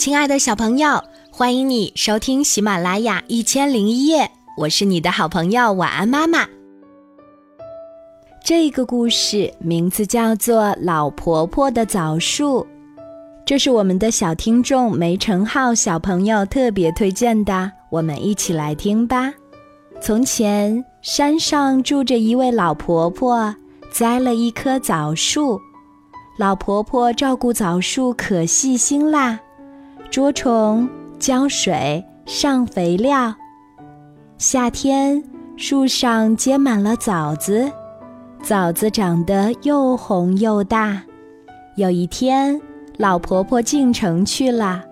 亲爱的小朋友，欢迎你收听喜马拉雅一千零一夜，我是你的好朋友晚安妈妈。这个故事名字叫做《老婆婆的枣树》，这是我们的小听众梅成浩小朋友特别推荐的，我们一起来听吧。从前，山上住着一位老婆婆，栽了一棵枣树。老婆婆照顾枣树可细心啦，捉虫、浇水、上肥料。夏天，树上结满了枣子，枣子长得又红又大。有一天，老婆婆进城去了，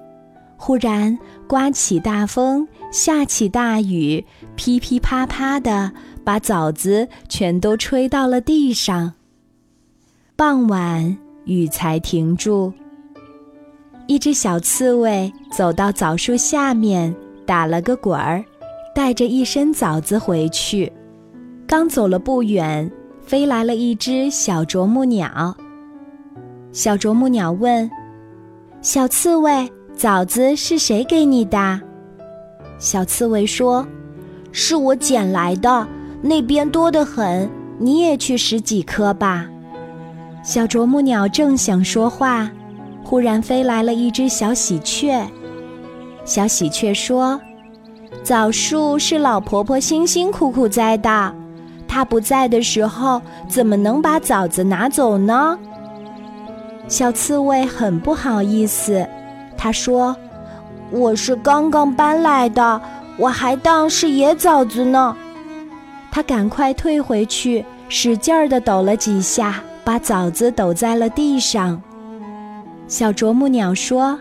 忽然刮起大风，下起大雨，噼噼啪啪的，把枣子全都吹到了地上。傍晚。雨才停住。一只小刺猬走到枣树下面，打了个滚儿，带着一身枣子回去。刚走了不远，飞来了一只小啄木鸟。小啄木鸟问：“小刺猬，枣子是谁给你的？”小刺猬说：“是我捡来的，那边多得很，你也去拾几颗吧。”小啄木鸟正想说话，忽然飞来了一只小喜鹊。小喜鹊说：“枣树是老婆婆辛辛苦苦栽的，她不在的时候，怎么能把枣子拿走呢？”小刺猬很不好意思，他说：“我是刚刚搬来的，我还当是野枣子呢。”他赶快退回去，使劲儿地抖了几下。把枣子抖在了地上。小啄木鸟说：“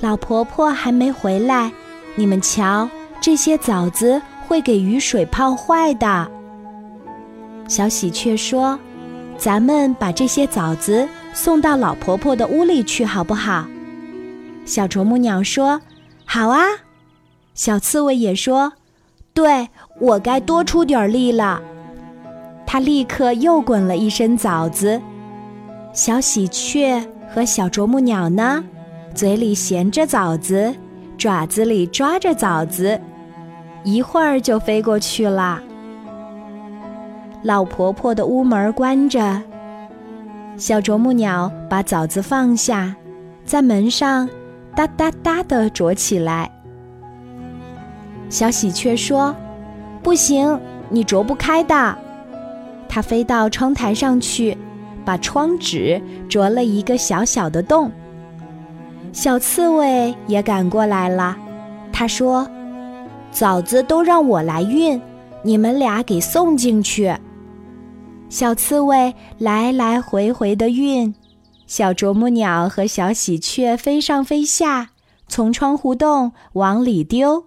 老婆婆还没回来，你们瞧，这些枣子会给雨水泡坏的。”小喜鹊说：“咱们把这些枣子送到老婆婆的屋里去，好不好？”小啄木鸟说：“好啊。”小刺猬也说：“对我该多出点力了。”他立刻又滚了一身枣子，小喜鹊和小啄木鸟呢，嘴里衔着枣子，爪子里抓着枣子，一会儿就飞过去了。老婆婆的屋门关着，小啄木鸟把枣子放下，在门上哒哒哒地啄起来。小喜鹊说：“不行，你啄不开的。”它飞到窗台上去，把窗纸啄了一个小小的洞。小刺猬也赶过来了，他说：“枣子都让我来运，你们俩给送进去。”小刺猬来来回回的运，小啄木鸟和小喜鹊飞上飞下，从窗户洞往里丢，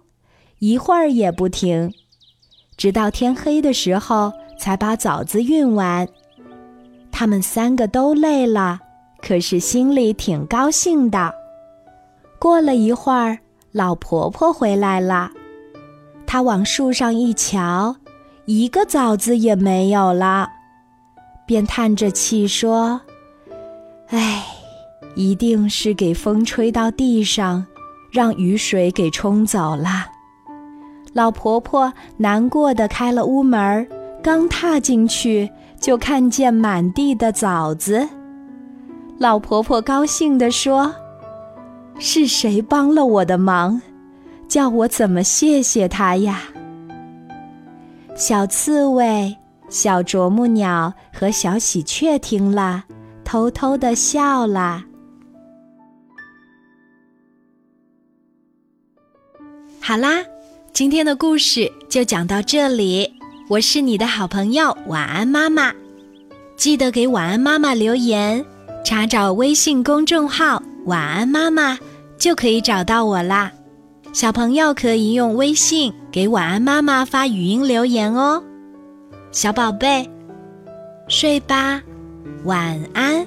一会儿也不停，直到天黑的时候。才把枣子运完，他们三个都累了，可是心里挺高兴的。过了一会儿，老婆婆回来了，她往树上一瞧，一个枣子也没有了，便叹着气说：“唉，一定是给风吹到地上，让雨水给冲走了。”老婆婆难过的开了屋门。刚踏进去，就看见满地的枣子。老婆婆高兴地说：“是谁帮了我的忙？叫我怎么谢谢他呀？”小刺猬、小啄木鸟和小喜鹊听了，偷偷的笑了。好啦，今天的故事就讲到这里。我是你的好朋友晚安妈妈，记得给晚安妈妈留言，查找微信公众号“晚安妈妈”就可以找到我啦。小朋友可以用微信给晚安妈妈发语音留言哦。小宝贝，睡吧，晚安。